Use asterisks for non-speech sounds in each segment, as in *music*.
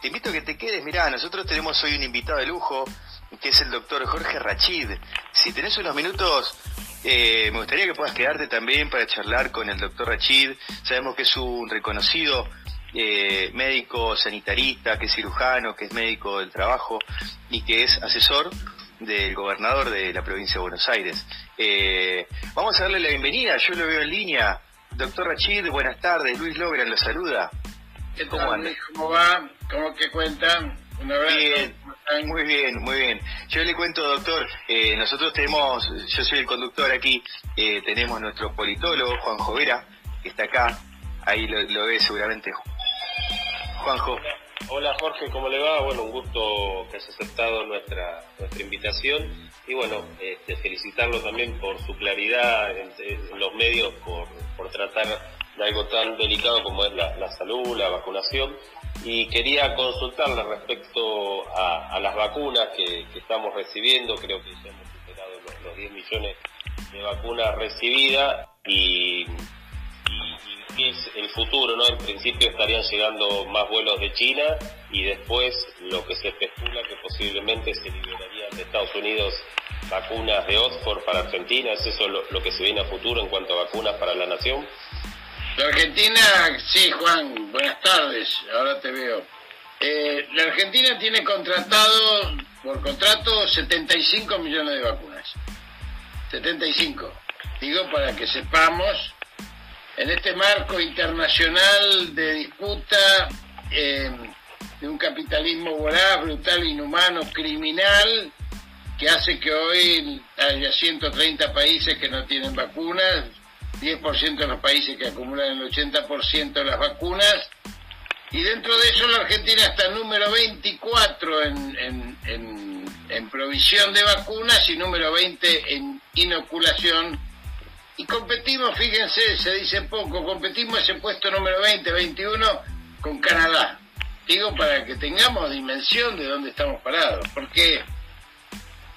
te invito a que te quedes. Mirá, nosotros tenemos hoy un invitado de lujo, que es el doctor Jorge Rachid. Si tenés unos minutos, eh, me gustaría que puedas quedarte también para charlar con el doctor Rachid. Sabemos que es un reconocido eh, médico sanitarista, que es cirujano, que es médico del trabajo y que es asesor del gobernador de la provincia de Buenos Aires. Eh, vamos a darle la bienvenida, yo lo veo en línea. Doctor Rachid, buenas tardes. Luis Logran lo saluda. ¿Cómo, ¿Cómo va? ¿Cómo que cuentan? Un abrazo. muy bien, muy bien. Yo le cuento, doctor, eh, nosotros tenemos, yo soy el conductor aquí, eh, tenemos nuestro politólogo, Juan Jovera, que está acá, ahí lo, ve seguramente. Juanjo. Hola Jorge, ¿cómo le va? Bueno, un gusto que hayas aceptado nuestra, nuestra invitación y bueno, este, felicitarlo también por su claridad en, los medios, por, por, tratar de algo tan delicado como es la, salud, la vacunación. Y quería consultarle respecto a, las vacunas que, estamos recibiendo, creo que ya hemos superado los, los 10 millones de vacunas recibidas y es el futuro, ¿no? En principio estarían llegando más vuelos de China y después lo que se especula que posiblemente se liberarían de Estados Unidos vacunas de Oxford para Argentina. ¿Es eso lo, que se viene a futuro en cuanto a vacunas para la nación? La Argentina, sí, Juan, buenas tardes, ahora te veo. Eh, la Argentina tiene contratado, por contrato, 75 millones de vacunas. 75. Digo para que sepamos en este marco internacional de disputa eh, de un capitalismo voraz, brutal, inhumano, criminal, que hace que hoy haya 130 países que no tienen vacunas, 10% de los países que acumulan el 80% de las vacunas, y dentro de eso la Argentina está número 24 en, en provisión de vacunas y número 20 en inoculación y competimos, fíjense, se dice poco, competimos ese puesto número 20, 21 con Canadá. Digo para que tengamos dimensión de dónde estamos parados, porque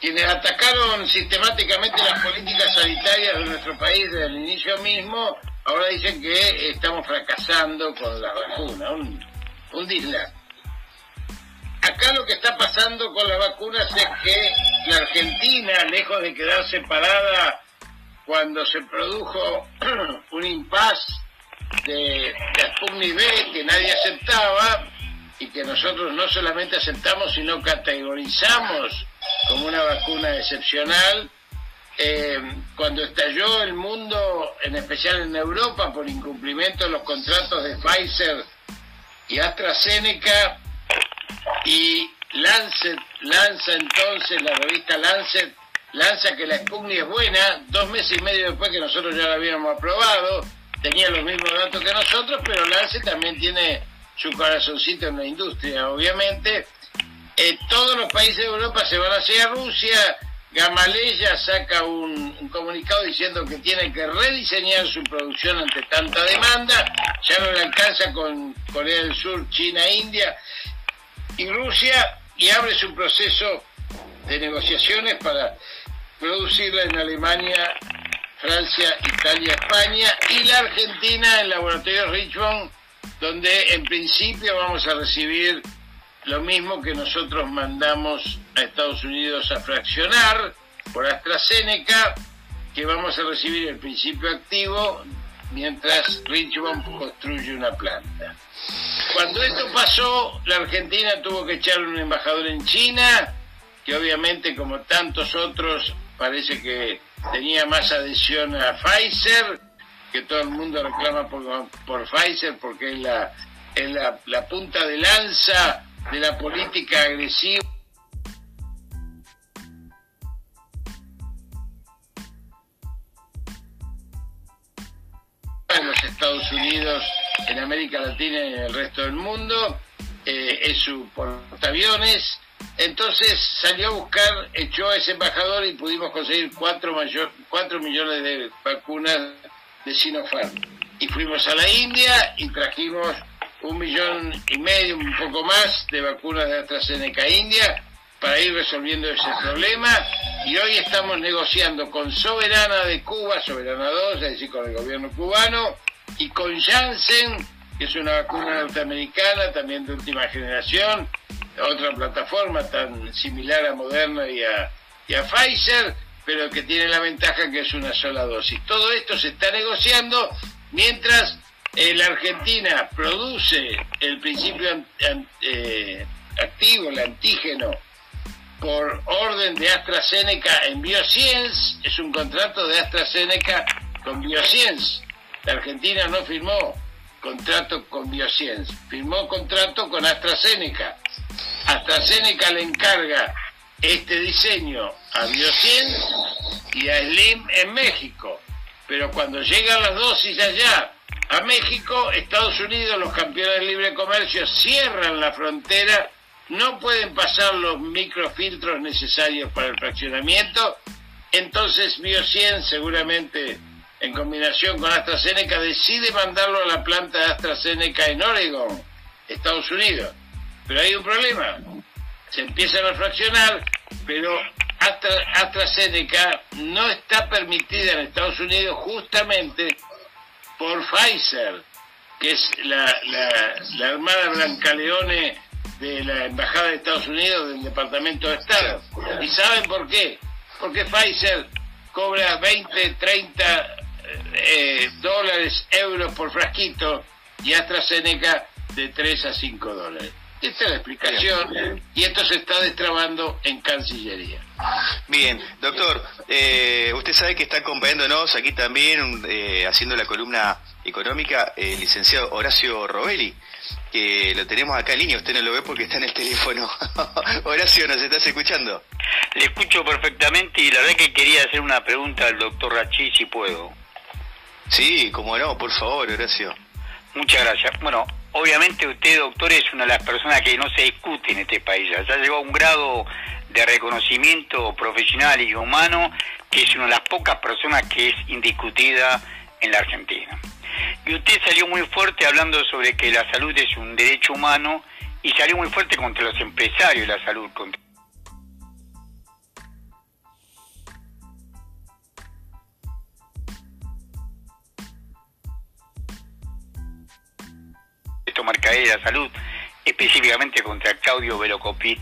quienes atacaron sistemáticamente las políticas sanitarias de nuestro país desde el inicio mismo, ahora dicen que estamos fracasando con la vacuna, un, un Acá lo que está pasando con las vacunas es que la Argentina, lejos de quedar separada cuando se produjo *clears throat* un impas de, de Sputnik B que nadie aceptaba y que nosotros no solamente aceptamos, sino categorizamos como una vacuna excepcional. Eh, cuando estalló el mundo, en especial en Europa, por incumplimiento de los contratos de Pfizer y AstraZeneca, y Lancet lanza entonces, la revista Lancet, lanza que la Sputnik es buena, dos meses y medio después que nosotros ya la habíamos aprobado, tenía los mismos datos que nosotros, pero Lance también tiene su corazoncito en la industria, obviamente. Eh, todos los países de Europa se van hacia Rusia, Gamaleya saca un, un, comunicado diciendo que tiene que rediseñar su producción ante tanta demanda, ya no le alcanza con Corea del Sur, China, India y Rusia, y abre su proceso de negociaciones para producirla en Alemania, Francia, Italia, España y la Argentina en Laboratorio Richmond, donde en principio vamos a recibir lo mismo que nosotros mandamos a Estados Unidos a fraccionar por AstraZeneca, que vamos a recibir el principio activo mientras Richmond construye una planta. Cuando esto pasó, la Argentina tuvo que echar un embajador en China, que obviamente como tantos otros parece que tenía más adhesión a Pfizer, que todo el mundo reclama por, por Pfizer porque es la, es la, la punta de lanza de la política agresiva. en los Estados Unidos, en América Latina y en el resto del mundo, eh, es su portaaviones, entonces salió a buscar, echó a ese embajador y pudimos conseguir cuatro, mayor, cuatro millones de vacunas de Sinopharm. Y fuimos a la India y trajimos un millón y medio, un poco más, de vacunas de AstraZeneca India para ir resolviendo ese problema. Y hoy estamos negociando con Soberana de Cuba, Soberana 2, es decir, con el gobierno cubano, y con Janssen que es una vacuna norteamericana, también de última generación, otra plataforma tan similar a Moderna y a, y a Pfizer, pero que tiene la ventaja que es una sola dosis. Todo esto se está negociando mientras la Argentina produce el principio eh, activo, el antígeno, por orden de AstraZeneca en Bioscience, es un contrato de AstraZeneca con Bioscience. La Argentina no firmó contrato con Bioscience, firmó contrato con AstraZeneca. AstraZeneca le encarga este diseño a Bioscience y a Slim en México. Pero cuando llegan las dosis allá a México, Estados Unidos, los campeones de libre comercio, cierran la frontera. No pueden pasar los microfiltros necesarios para el fraccionamiento, entonces Biocien seguramente en combinación con AstraZeneca decide mandarlo a la planta de AstraZeneca en Oregon, Estados Unidos. Pero hay un problema, se empiezan a fraccionar, pero AstraZeneca no está permitida en Estados Unidos justamente por Pfizer, que es la, la, la hermana de la Embajada de Estados Unidos del Departamento de Estado. ¿Y saben por qué? Porque Pfizer cobra 20, 30 eh, dólares, euros por frasquito y AstraZeneca de 3 a 5 dólares. Esta es la explicación y esto se está destrabando en Cancillería. Bien, doctor, eh, usted sabe que está acompañándonos aquí también, eh, haciendo la columna económica, el licenciado Horacio Robelli, que lo tenemos acá en línea, usted no lo ve porque está en el teléfono. *laughs* Horacio, ¿nos estás escuchando? Le escucho perfectamente y la verdad que quería hacer una pregunta al doctor Rachi, si puedo. Sí, como no, por favor, Horacio. Muchas gracias. Bueno, obviamente usted, doctor, es una de las personas que no se discute en este país. Ya llegó a un grado de reconocimiento profesional y humano que es una de las pocas personas que es indiscutida en la Argentina. Y usted salió muy fuerte hablando sobre que la salud es un derecho humano y salió muy fuerte contra los empresarios de la salud. Esto marca de la salud, específicamente contra Claudio Velocopit,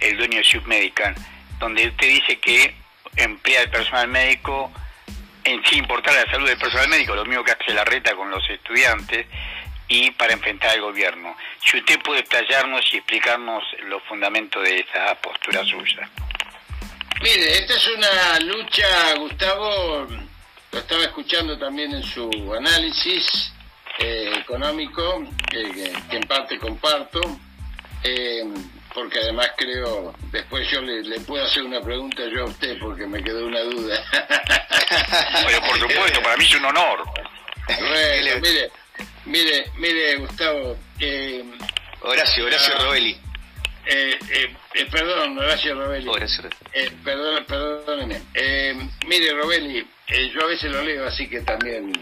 el dueño de Submedical, donde usted dice que emplea el personal médico en sin importar la salud del personal médico, lo mismo que hace la reta con los estudiantes, y para enfrentar al gobierno. Si usted puede explayarnos y explicarnos los fundamentos de esa postura suya. Mire, esta es una lucha, Gustavo, lo estaba escuchando también en su análisis eh, económico, que, en parte comparto. Eh, porque además creo, después yo le, puedo hacer una pregunta yo a usted porque me quedó una duda. *laughs* Pero por supuesto, para mí es un honor. Bueno, mire, mire, mire, Gustavo. Eh, Horacio, Horacio ah, Robelli. Eh, eh, eh, perdón, Horacio Robelli. Horacio. Eh, perdón, perdóneme. Eh, mire, Robelli, yo a veces lo leo, así que también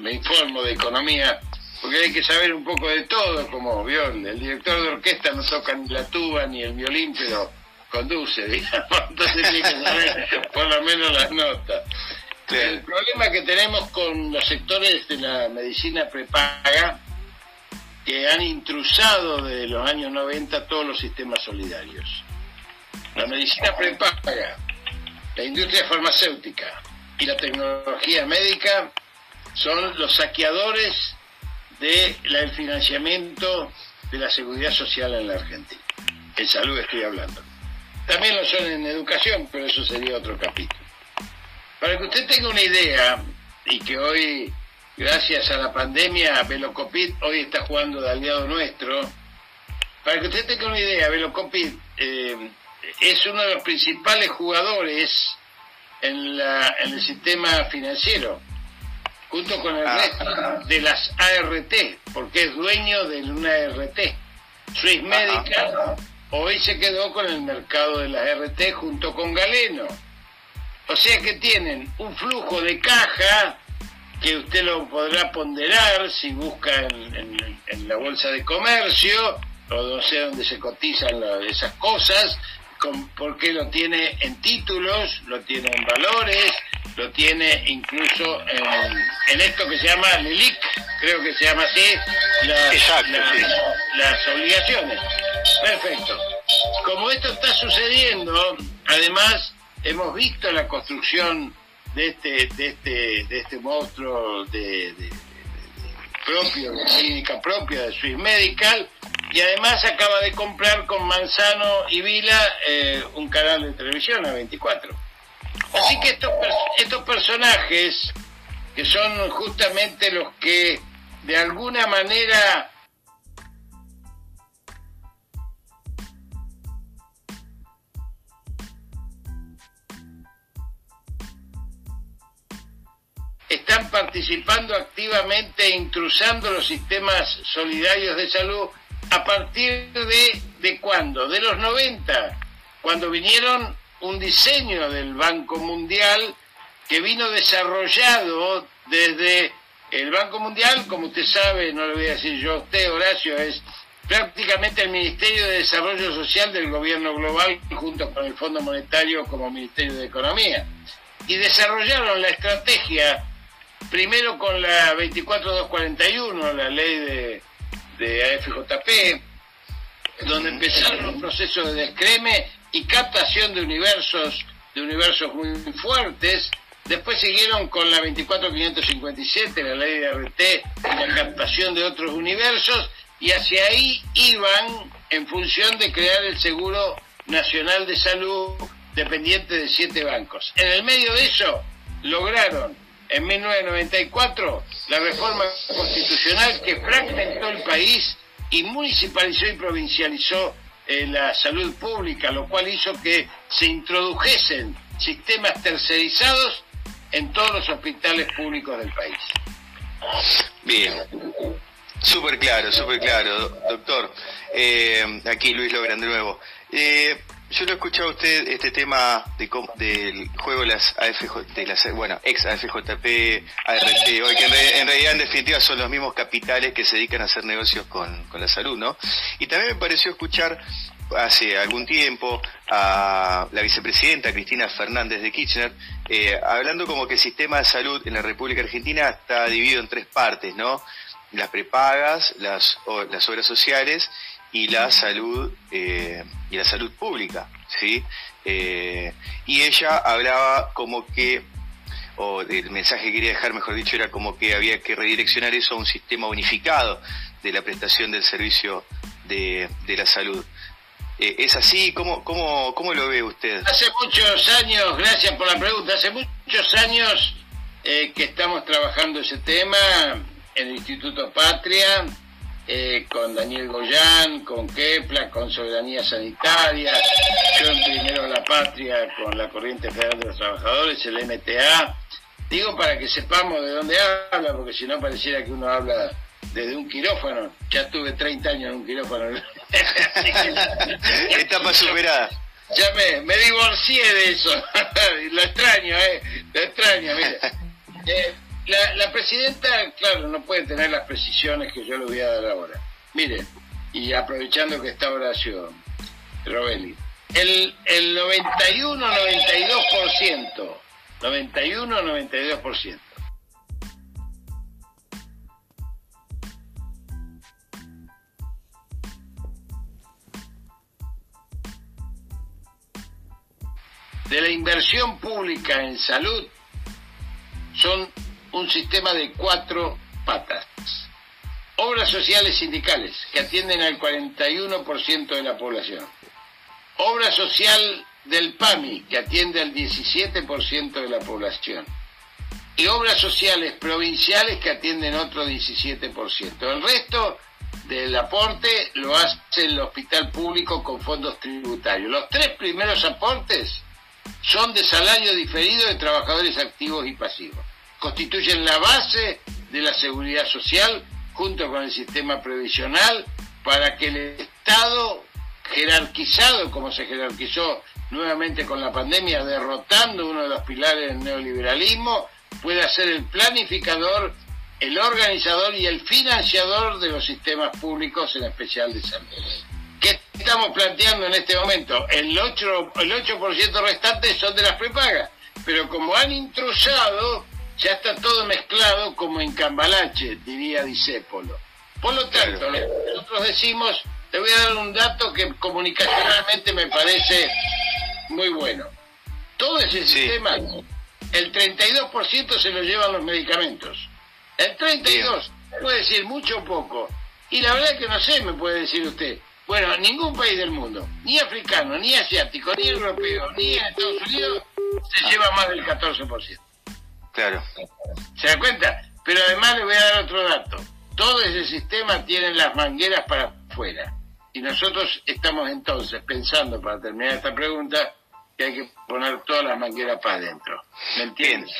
me informo de economía porque hay que saber un poco de todo, como vio, el director de orquesta no toca ni la tuba ni el violín, pero conduce, *laughs* digamos, entonces tiene que saber por lo menos las notas. El problema que tenemos con los sectores de la medicina prepaga, que han intrusado de los años 90 todos los sistemas solidarios. La medicina prepaga, la industria farmacéutica y la tecnología médica son los saqueadores del financiamiento de la seguridad social en la Argentina. En salud estoy hablando. También lo son en educación, pero eso sería otro capítulo. Para que usted tenga una idea, y que hoy, gracias a la pandemia, Velocopit hoy está jugando de aliado nuestro, para que usted tenga una idea, Velocopit eh, es uno de los principales jugadores en, la, en el sistema financiero junto con el ah. resto de las ART, porque es dueño de una ART. Swiss Medical hoy se quedó con el mercado de las ART junto con Galeno. O sea que tienen un flujo de caja que usted lo podrá ponderar si busca en, la bolsa de comercio o no sé dónde se cotizan esas cosas, con, porque lo tiene en títulos, lo tiene en valores, lo tiene incluso en, esto que se llama LELIC, creo que se llama así, las obligaciones. Perfecto. Como esto está sucediendo, además hemos visto la construcción de este, de este, de este monstruo de, propio, de clínica propia de Swiss Medical, y además acaba de comprar con Manzano y Vila eh, un canal de televisión a 24. Así que estos, estos personajes, que son justamente los que de alguna manera están participando activamente e intrusando los sistemas solidarios de salud a partir de, de cuándo? De los 90, cuando vinieron un diseño del Banco Mundial que vino desarrollado desde el Banco Mundial, como usted sabe, no lo voy a decir yo a usted, Horacio, es prácticamente el Ministerio de Desarrollo Social del gobierno global junto con el Fondo Monetario como Ministerio de Economía. Y desarrollaron la estrategia primero con la 24241, la ley de, de AFJP, donde empezaron los procesos de descreme y captación de universos, de universos muy fuertes. Después siguieron con la 24557, la ley de RT, la captación de otros universos, y hacia ahí iban en función de crear el Seguro Nacional de Salud dependiente de siete bancos. En el medio de eso lograron en 1994 la reforma constitucional que fragmentó el país y municipalizó y provincializó eh, la salud pública, lo cual hizo que se introdujesen sistemas tercerizados en todos los hospitales públicos del país. Bien, súper claro, súper claro, doctor. Eh, aquí Luis Logran de nuevo. Eh, yo lo he escuchado a usted este tema de, del juego de las AFJ, las, bueno, ex AFJP, ART, hoy que en, realidad en definitiva son los mismos capitales que se dedican a hacer negocios con, con la salud, ¿no? Y también me pareció escuchar hace algún tiempo a la vicepresidenta Cristina Fernández de Kirchner eh, hablando como que el sistema de salud en la República Argentina está dividido en tres partes, ¿no? Las prepagas, las, las obras sociales y la salud eh, y la salud pública, ¿sí? Eh, y ella hablaba como que, o el mensaje que quería dejar, mejor dicho, era como que había que redireccionar eso a un sistema unificado de la prestación del servicio de, de la salud. Eh, ¿Es así? ¿Cómo, cómo, ¿Cómo lo ve usted? Hace muchos años, gracias por la pregunta, hace muchos años que estamos trabajando ese tema en el Instituto Patria, eh, con Daniel Goyán, con Kepla, con Soberanía Sanitaria, yo en Primero la Patria con la Corriente Federal de los Trabajadores, el MTA. Digo para que sepamos de dónde habla, porque si no pareciera que uno habla desde un quirófano. Ya tuve 30 años en un quirófano. *laughs* Etapa *laughs* superada. Ya me, me divorcié de eso. *laughs* lo extraño, ¿eh? Lo extraño, mire. Eh, la, la, presidenta, claro, no puede tener las precisiones que yo le voy a dar ahora. Mire, y aprovechando que está Horacio Robelli, el, el 91-92%, 91-92%. de la inversión pública en salud son un sistema de cuatro patas. Obras sociales sindicales, que atienden al 41% de la población. Obra social del PAMI, que atiende al 17% de la población. Y obras sociales provinciales que atienden otro 17%. El resto del aporte lo hace el hospital público con fondos tributarios. Los tres primeros aportes son de salario diferido de trabajadores activos y pasivos constituyen la base de la seguridad social junto con el sistema previsional para que el Estado jerarquizado como se jerarquizó nuevamente con la pandemia, derrotando uno de los pilares del neoliberalismo, pueda ser el planificador, el organizador y el financiador de los sistemas públicos, en especial de salud. ¿Qué estamos planteando en este momento? El 8%, el 8 restante son de las prepagas pero como han intrusado, ya está todo mezclado como en cambalache, diría Disépolo. Por lo tanto, nosotros decimos, te voy a dar un dato que comunicacionalmente me parece muy bueno. Todo ese sistema, el 32% se lo llevan los medicamentos. El 32%, puede decir mucho o poco. Y la verdad es que no sé, me puede decir usted. Bueno, ningún país del mundo, ni africano, ni asiático, ni europeo, ni en Estados Unidos, se lleva más del 14%. Claro. ¿Se da cuenta? Pero además le voy a dar otro dato. Todo ese sistema tiene las mangueras para afuera. Y nosotros estamos entonces pensando, para terminar esta pregunta, que hay que poner todas las mangueras para adentro. ¿Me entiendes?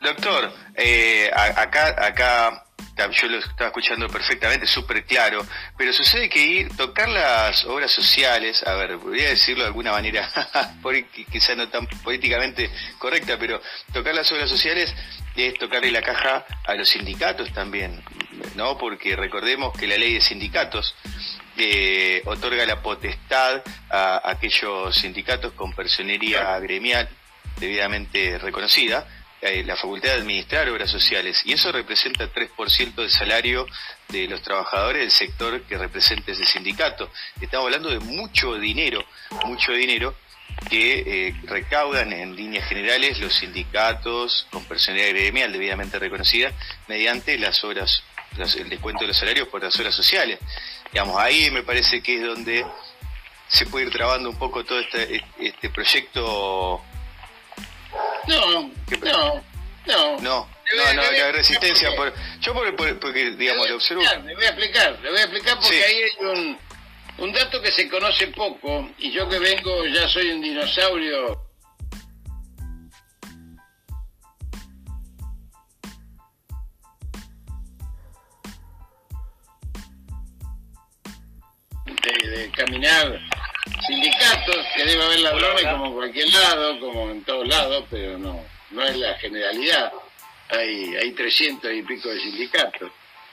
Doctor, eh, acá, acá yo lo estaba escuchando perfectamente, súper claro, pero sucede que ir, tocar las obras sociales, a ver, voy a decirlo de alguna manera, *laughs* quizá no tan políticamente correcta, pero tocar las obras sociales es tocarle la caja a los sindicatos también, ¿no? Porque recordemos que la ley de sindicatos eh, otorga la potestad a aquellos sindicatos con personería gremial debidamente reconocida la facultad de administrar obras sociales y eso representa 3% del salario de los trabajadores del sector que representa ese sindicato. Estamos hablando de mucho dinero, mucho dinero que eh, recaudan en líneas generales los sindicatos con personalidad gremial debidamente reconocida mediante las obras, el descuento de los salarios por las obras sociales. Digamos, ahí me parece que es donde se puede ir trabando un poco todo este, este proyecto no, no, no. No, no, no, la resistencia. Por, yo porque, digamos, lo observo. Le voy a explicar, le voy a explicar porque ahí hay un, un dato que se conoce poco y yo que vengo ya soy un dinosaurio. De, de caminar sindicatos, que debe haber ladrones como en cualquier lado, como en todos lados, pero no, no es la generalidad. Hay, hay 300 y pico de sindicatos.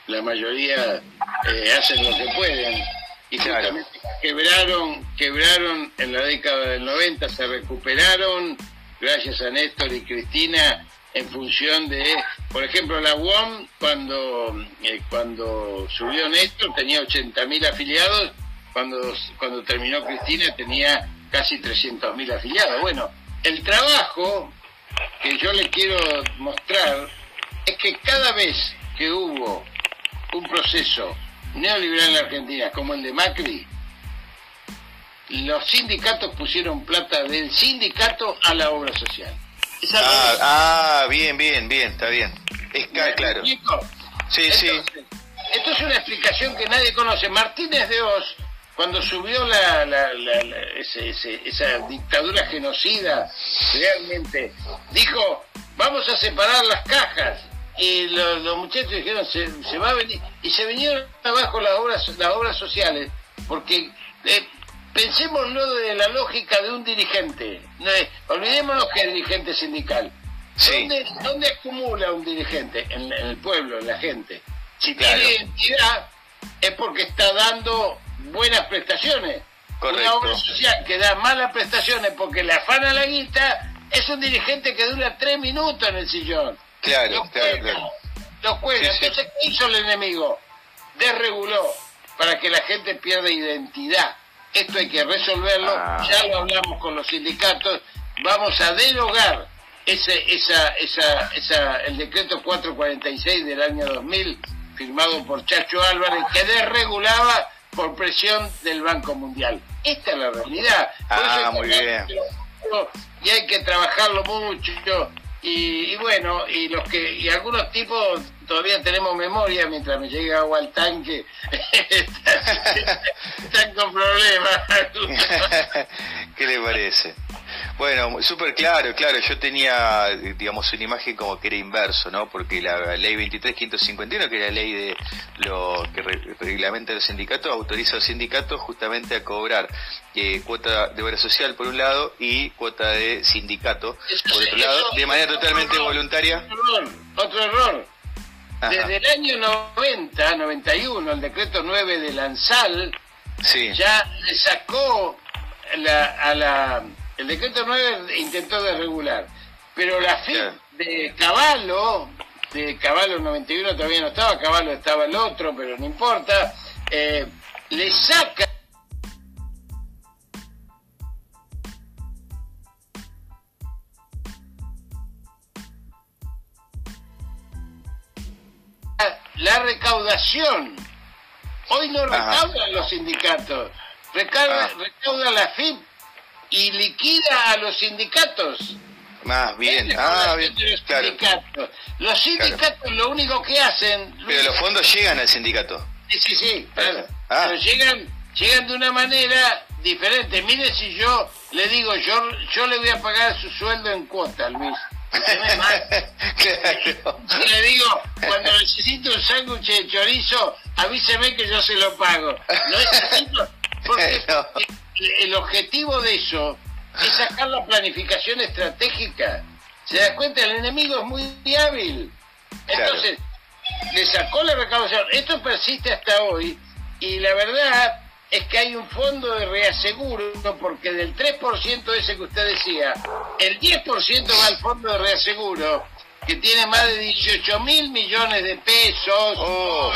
La mayoría eh, hacen lo que pueden. Y justamente quebraron, quebraron en la década del 90, se recuperaron gracias a Néstor y Cristina en función de, por ejemplo, la UOM, cuando, eh, cuando subió Néstor, tenía 80.000 afiliados cuando, cuando terminó Cristina tenía casi 300.000 afiliados. Bueno, el trabajo que yo le quiero mostrar es que cada vez que hubo un proceso neoliberal en la Argentina como el de Macri, los sindicatos pusieron plata del sindicato a la obra social. Ah, ah, bien, bien, bien, está bien. Es claro. Sí, sí. Esto es una explicación que nadie conoce. Martínez de Oz cuando subió la, esa dictadura genocida, realmente, dijo, vamos a separar las cajas. Y los, muchachos dijeron, se, va a venir. Y se vinieron abajo las obras, las obras sociales, porque eh, pensémoslo de la lógica de un dirigente. olvidémonos que es dirigente sindical. ¿Dónde, acumula un dirigente? En, el pueblo, en la gente. Si tiene identidad, es porque está dando buenas prestaciones. Una obra social que da malas prestaciones porque le afana la guita es un dirigente que dura tres minutos en el sillón. Claro, claro, Los Entonces, ¿qué hizo el enemigo? Desreguló para que la gente pierda identidad. Esto hay que resolverlo, ah. ya lo hablamos con los sindicatos, vamos a derogar ese, esa, esa, esa, el decreto 446 del año 2000, firmado por Chacho Álvarez, que desregulaba por presión del Banco Mundial. Esta es la realidad. ah, muy bien. Y hay que trabajarlo mucho. Y, bueno, y los que y algunos tipos todavía tenemos memoria mientras me llega agua al tanque, *laughs* están con problemas. *laughs* ¿Qué le parece? Bueno, súper claro, claro. Yo tenía, digamos, una imagen como que era inverso, ¿no? Porque la ley 23.551, que era la ley de lo que reglamenta los sindicatos, autoriza a los sindicatos justamente a cobrar eh, cuota de obra social por un lado y cuota de sindicato por otro lado, de manera totalmente voluntaria. Otro error. Desde el año 90, 91, el decreto 9 de Lanzal ya le sacó a la el decreto 9 intentó desregular. Pero la FIP de Caballo, de Caballo 91 todavía no estaba, Caballo estaba el otro, pero no importa, eh, le saca la recaudación. Hoy no recaudan los sindicatos, recauda, ah. recauda la FIP y liquida a los sindicatos. Más bien, ah, bien, los sindicatos. Los sindicatos lo único que hacen... Pero los fondos llegan al sindicato. Sí, sí, sí, claro. Ah. Pero llegan, llegan de una manera diferente. Mire si yo le digo, yo, yo le voy a pagar su sueldo en cuota, Luis. Si *laughs* le digo, cuando necesito un sándwich de chorizo, avíseme que yo se lo pago. No necesito, *laughs* porque el objetivo de eso es sacar la planificación estratégica. ¿Se da cuenta? El enemigo es muy hábil. Entonces, le sacó la recaudación. Esto persiste hasta hoy y la verdad es que hay un fondo de reaseguro, porque del 3% ese que usted decía, el 10% va al fondo de reaseguro, que tiene más de 18 mil millones de pesos, oh,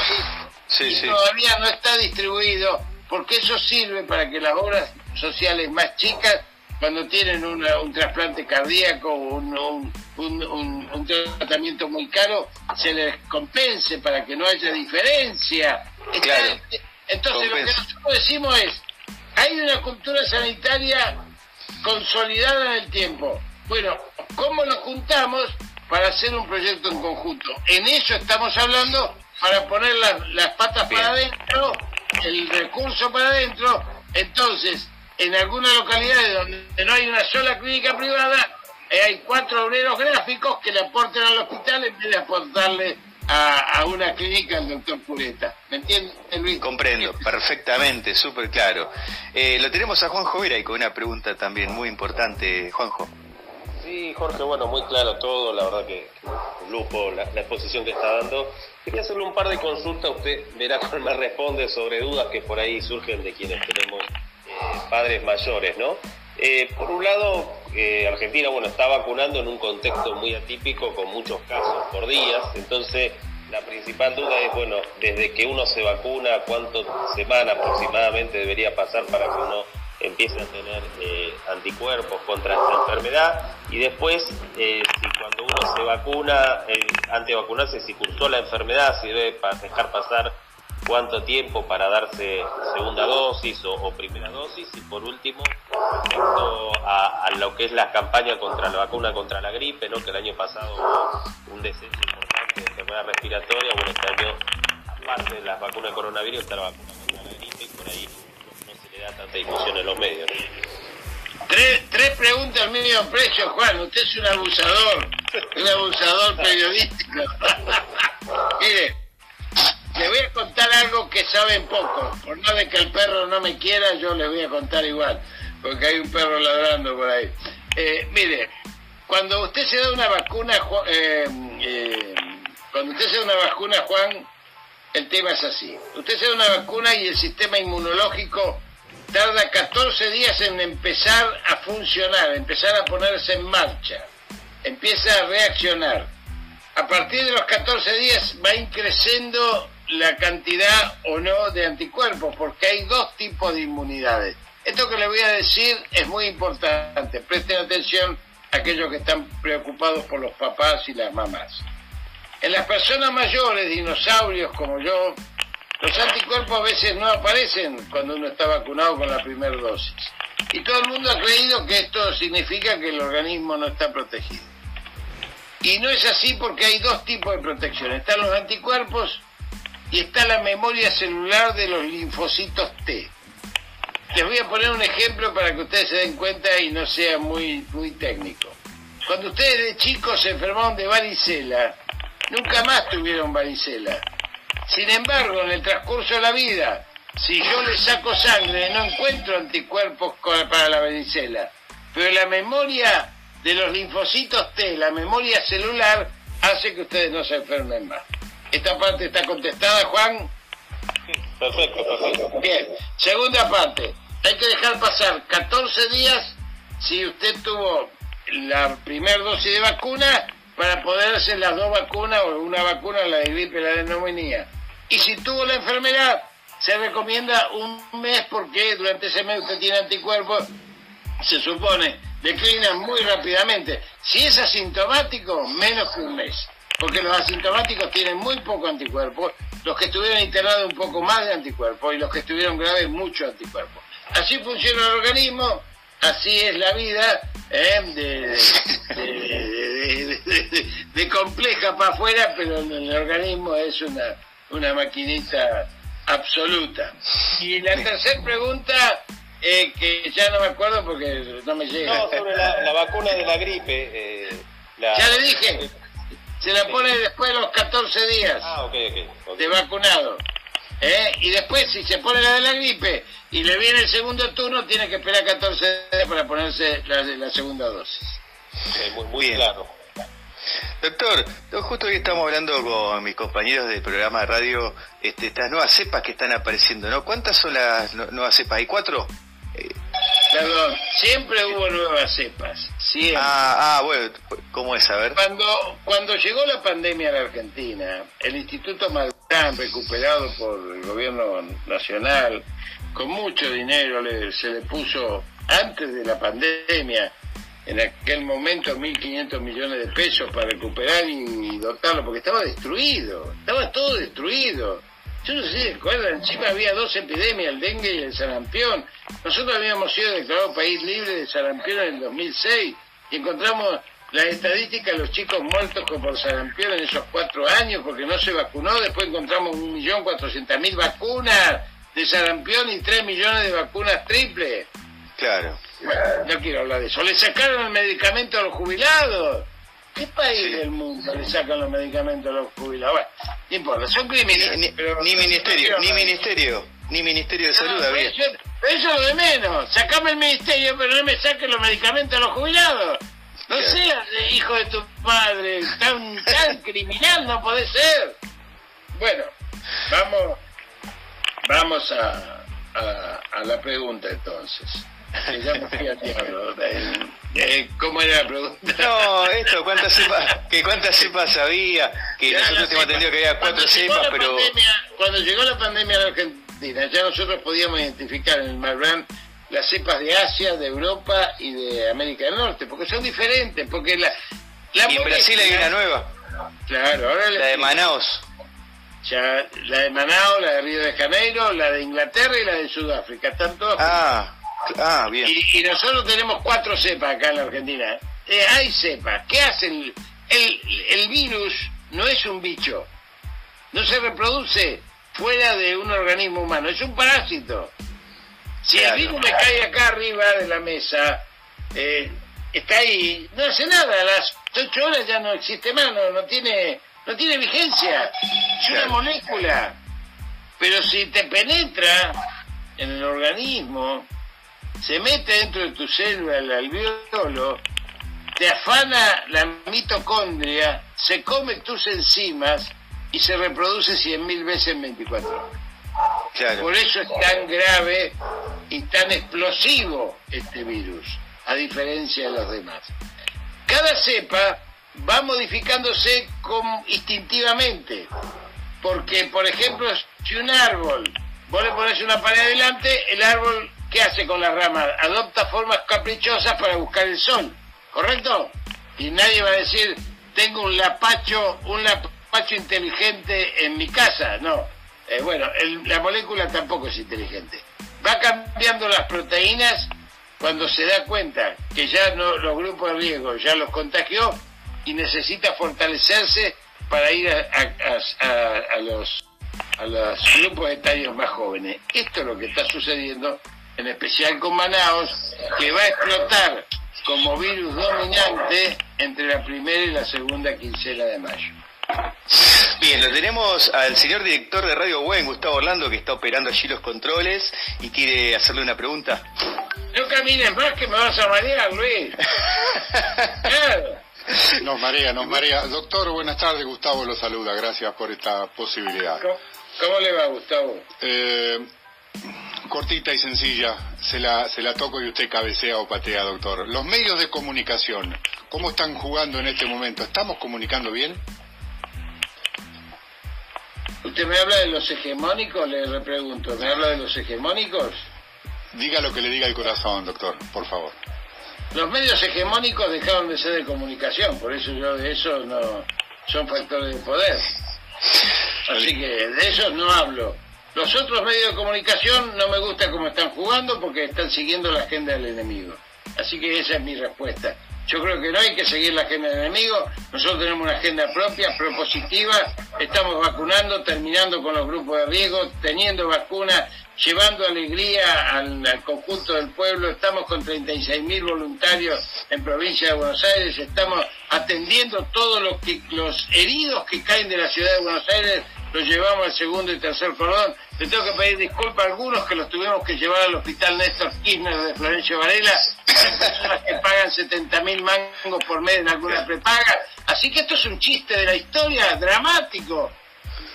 y todavía no está distribuido, porque eso sirve para que las obras sociales más chicas, cuando tienen un trasplante cardíaco o un, un, tratamiento muy caro, se les compense para que no haya diferencia. Entonces lo que nosotros decimos es, hay una cultura sanitaria consolidada en el tiempo. Bueno, ¿cómo nos juntamos para hacer un proyecto en conjunto? En eso estamos hablando para poner las, patas para adentro, el recurso para adentro. Entonces, en algunas localidades donde no hay una sola clínica privada, eh, hay cuatro obreros gráficos que le aporten al hospital en vez de aportarle a, una clínica el doctor Pureta. ¿Me entiendes, Luis? Comprendo, perfectamente, súper claro. Eh, lo tenemos a Juanjo Vera y con una pregunta también muy importante, Juanjo. Sí, Jorge, bueno, muy claro todo, la verdad que, un lujo la, exposición que está dando. Quería hacerle un par de consultas, usted verá cómo me responde sobre dudas que por ahí surgen de quienes tenemos eh, padres mayores, ¿no? Eh, por un lado, eh, Argentina bueno está vacunando en un contexto muy atípico con muchos casos por días, entonces la principal duda es bueno desde que uno se vacuna cuánto semana aproximadamente debería pasar para que uno empiece a tener eh, anticuerpos contra esta enfermedad y después si cuando uno se vacuna antes de vacunarse si cursó la enfermedad si debe dejar pasar cuánto tiempo para darse segunda dosis o, primera dosis y por último respecto a, lo que es la campaña contra la vacuna contra la gripe, ¿no? que el año pasado hubo un descenso importante de enfermedad respiratoria, bueno este año aparte de las vacunas de coronavirus está la vacuna contra la gripe y por ahí tanta difusión en los medios. Tres, preguntas al medio precio, Juan. Usted es un abusador, un abusador periodístico. *laughs* Mire, le voy a contar algo que saben poco. Por no de que el perro no me quiera, yo le voy a contar igual, porque hay un perro ladrando por ahí. Eh, mire, cuando usted se da una vacuna, eh, eh, cuando usted se da una vacuna, Juan, el tema es así. Usted se da una vacuna y el sistema inmunológico tarda 14 días en empezar a funcionar, empezar a ponerse en marcha, empieza a reaccionar. A partir de los 14 días va increciendo la cantidad o no de anticuerpos, porque hay dos tipos de inmunidades. Esto que le voy a decir es muy importante. Presten atención a aquellos que están preocupados por los papás y las mamás. En las personas mayores, dinosaurios como yo, los anticuerpos a veces no aparecen cuando uno está vacunado con la primera dosis. Y todo el mundo ha creído que esto significa que el organismo no está protegido. Y no es así porque hay dos tipos de protección. Están los anticuerpos y está la memoria celular de los linfocitos T. Les voy a poner un ejemplo para que ustedes se den cuenta y no sea muy, muy técnico. Cuando ustedes de chicos se enfermaron de varicela, nunca más tuvieron varicela. Sin embargo, en el transcurso de la vida, si yo les saco sangre, no encuentro anticuerpos para la varicela. Pero la memoria de los linfocitos T, la memoria celular, hace que ustedes no se enfermen más. Esta parte está contestada, Juan. Perfecto, perfecto. Bien. Segunda parte. Hay que dejar pasar 14 días si usted tuvo la primera dosis de vacuna para poder hacer las dos vacunas o una vacuna, la de gripe y la de neumonía. Y si tuvo la enfermedad, se recomienda un mes porque durante ese mes usted tiene anticuerpos, se supone, declinan muy rápidamente. Si es asintomático, menos que un mes, porque los asintomáticos tienen muy poco anticuerpos, los que estuvieron internados un poco más de anticuerpos y los que estuvieron graves mucho anticuerpos. Así funciona el organismo, así es la vida, ¿eh? de, compleja para afuera, pero el organismo es una, una maquinita absoluta. Y la tercera pregunta, eh, que ya no me acuerdo porque no me llega. No, sobre la, vacuna de la gripe. Eh, ya le dije, se la pone después de los 14 días ah, de vacunado. ¿Eh? Y después, si se pone la de la gripe y le viene el segundo turno, tiene que esperar 14 días para ponerse la, la segunda dosis. muy, muy claro. Doctor, justo hoy estamos hablando con mis compañeros del programa de radio, este, estas nuevas cepas que están apareciendo, ¿no? ¿Cuántas son las nuevas cepas? ¿Hay cuatro? Perdón, siempre hubo nuevas cepas, siempre. Ah, ah, bueno, ¿cómo es? A ver. Cuando, cuando llegó la pandemia a la Argentina, el Instituto Recuperado por el gobierno nacional, con mucho dinero se le puso, antes de la pandemia, en aquel momento 1.500 millones de pesos para recuperar y dotarlo, porque estaba destruido, estaba todo destruido. Yo no sé si recuerdan, encima había dos epidemias, el dengue y el sarampión. Nosotros habíamos sido declarados país libre de sarampión en el 2006 y encontramos las estadísticas de los chicos muertos por sarampión en esos cuatro años porque no se vacunó. Después encontramos 1.400.000 vacunas de sarampión y 3 millones de vacunas triples. Claro. No quiero hablar de eso. Le sacaron el medicamento a los jubilados. ¿Qué país del mundo le sacan los medicamentos a los jubilados? Bueno, no importa, son criminales. Ni, ni ministerio, ni ministerio, ni ministerio de salud había. Eso, eso es lo de menos. Sacame el ministerio, pero no me saquen los medicamentos a los jubilados. No seas hijo de tu padre, tan, tan *laughs* criminal no puede ser. Bueno, vamos, vamos a, a, a la pregunta entonces. ¿Cómo era la pregunta? No, esto, ¿cuántas cepas, que cuántas cepas había? Que nosotros hemos entendido que había cuatro cepas, pero... cuando llegó la pandemia a la Argentina, ya nosotros podíamos identificar en el Marbrand las cepas de Asia, de Europa y de América del Norte, porque son diferentes, porque la... la y en Brasil hay una nueva. Claro, ahora... La de Manaus. Ya, la de Manaus, la de Río de Janeiro, la de Inglaterra y la de Sudáfrica, están todas... Ah, Ah, bien. Y, nosotros tenemos cuatro cepas acá en la Argentina. Eh, hay cepas. ¿Qué hacen? El, el virus no es un bicho. No se reproduce fuera de un organismo humano. Es un parásito. Si el virus me cae acá arriba de la mesa, eh, está ahí, no hace nada. A las ocho horas ya no existe más, no, tiene, no tiene vigencia. Es una molécula. Pero si te penetra en el organismo, se mete dentro de tu célula el alveolo, te afana la mitocondria, se come tus enzimas y se reproduce 100.000 veces en 24 horas. Por eso es tan grave y tan explosivo este virus, a diferencia de los demás. Cada cepa va modificándose instintivamente, porque, por ejemplo, si un árbol, vos le pones una pared adelante, el árbol ¿qué hace con las ramas? Adopta formas caprichosas para buscar el sol, ¿correcto? Y nadie va a decir, tengo un lapacho, un lapacho inteligente en mi casa, no. Eh, bueno, la molécula tampoco es inteligente. Va cambiando las proteínas cuando se da cuenta que ya los grupos de riesgo ya los contagió y necesita fortalecerse para ir a, los, a los grupos etarios más jóvenes. Esto es lo que está sucediendo en especial con Manaus, que va a explotar como virus dominante entre la primera y la segunda quincena de mayo. Bien, lo tenemos al señor director de Radio Buen, Gustavo Orlando, que está operando allí los controles y quiere hacerle una pregunta. No camines más que me vas a marear, Luis. *laughs* Nos marea, nos marea. Doctor, buenas tardes, Gustavo lo saluda, gracias por esta posibilidad. ¿Cómo, le va, Gustavo? Eh, cortita y sencilla, se la, se la toco y usted cabecea o patea, doctor. Los medios de comunicación, ¿cómo están jugando en este momento? ¿Estamos comunicando bien? Usted me habla de los hegemónicos, le repregunto, ¿me habla de los hegemónicos? Diga lo que le diga el corazón, doctor, por favor. Los medios hegemónicos dejaron de ser de comunicación, por eso yo de eso no son factores de poder. Así que de esos no hablo. Los otros medios de comunicación no me gusta cómo están jugando porque están siguiendo la agenda del enemigo. Así que esa es mi respuesta. Yo creo que no hay que seguir la agenda del enemigo. Nosotros tenemos una agenda propia, propositiva. Estamos vacunando, terminando con los grupos de riesgo, teniendo vacunas, llevando alegría al, conjunto del pueblo. Estamos con 36.000 voluntarios en provincia de Buenos Aires. Estamos atendiendo todos los, heridos que caen de la ciudad de Buenos Aires. Los llevamos al segundo y tercer cordón. Le tengo que pedir disculpas a algunos que los tuvimos que llevar al hospital Néstor Kirchner de Florencio Varela personas que pagan 70 mil mangos por mes en alguna prepaga. Así que esto es un chiste de la historia, dramático,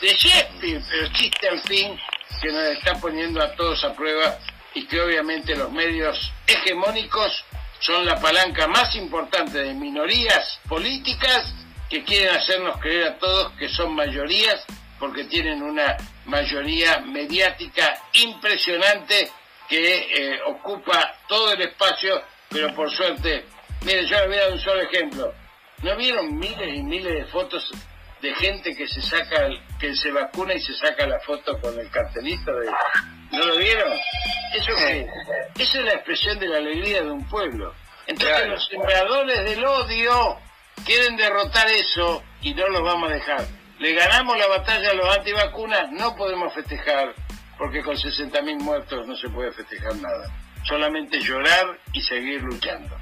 de Shakespeare, pero chiste al fin que nos está poniendo a todos a prueba y que obviamente los medios hegemónicos son la palanca más importante de minorías políticas que quieren hacernos creer a todos que son mayorías porque tienen una mayoría mediática impresionante que eh, ocupa todo el espacio, pero por suerte, miren, yo les voy a dar un solo ejemplo. ¿No vieron miles y miles de fotos de gente que se saca, que se vacuna y se saca la foto con el cartelito de... ¿No lo vieron? Eso, que, eso es la expresión de la alegría de un pueblo. Entonces los sembradores del odio quieren derrotar eso y no los vamos a dejar. Le ganamos la batalla a los antivacunas, no podemos festejar porque con 60.000 muertos no se puede festejar nada. Solamente llorar y seguir luchando.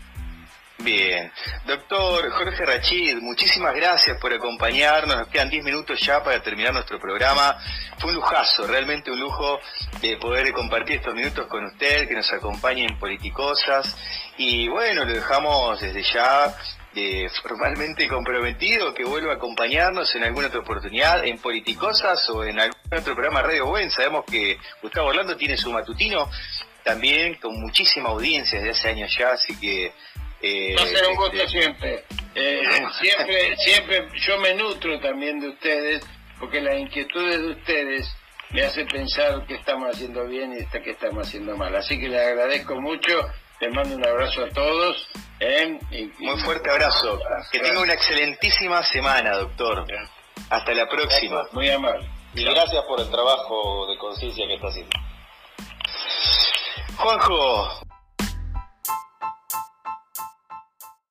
Bien. Doctor Jorge Rachid, muchísimas gracias por acompañarnos. Nos quedan 10 minutos ya para terminar nuestro programa. Fue un lujazo, realmente un lujo de poder compartir estos minutos con usted, que nos acompañe en Politicosas. Y bueno, lo dejamos desde ya formalmente comprometido que vuelva a acompañarnos en alguna otra oportunidad, en Politicosas o en algún otro programa Radio Buen. Sabemos que Gustavo Orlando tiene su matutino también con muchísima audiencia desde hace años ya, así que... Eh, Va a ser un gusto este, siempre. Eh, siempre. Siempre yo me nutro también de ustedes, porque las inquietudes de ustedes me hacen pensar que estamos haciendo bien y que estamos haciendo mal. Así que les agradezco mucho les mando un abrazo a todos. ¿eh? Muy fuerte abrazo. Que tenga una excelentísima semana, doctor. Hasta la próxima. Muy amable. Y gracias por el trabajo de conciencia que está haciendo. Juanjo.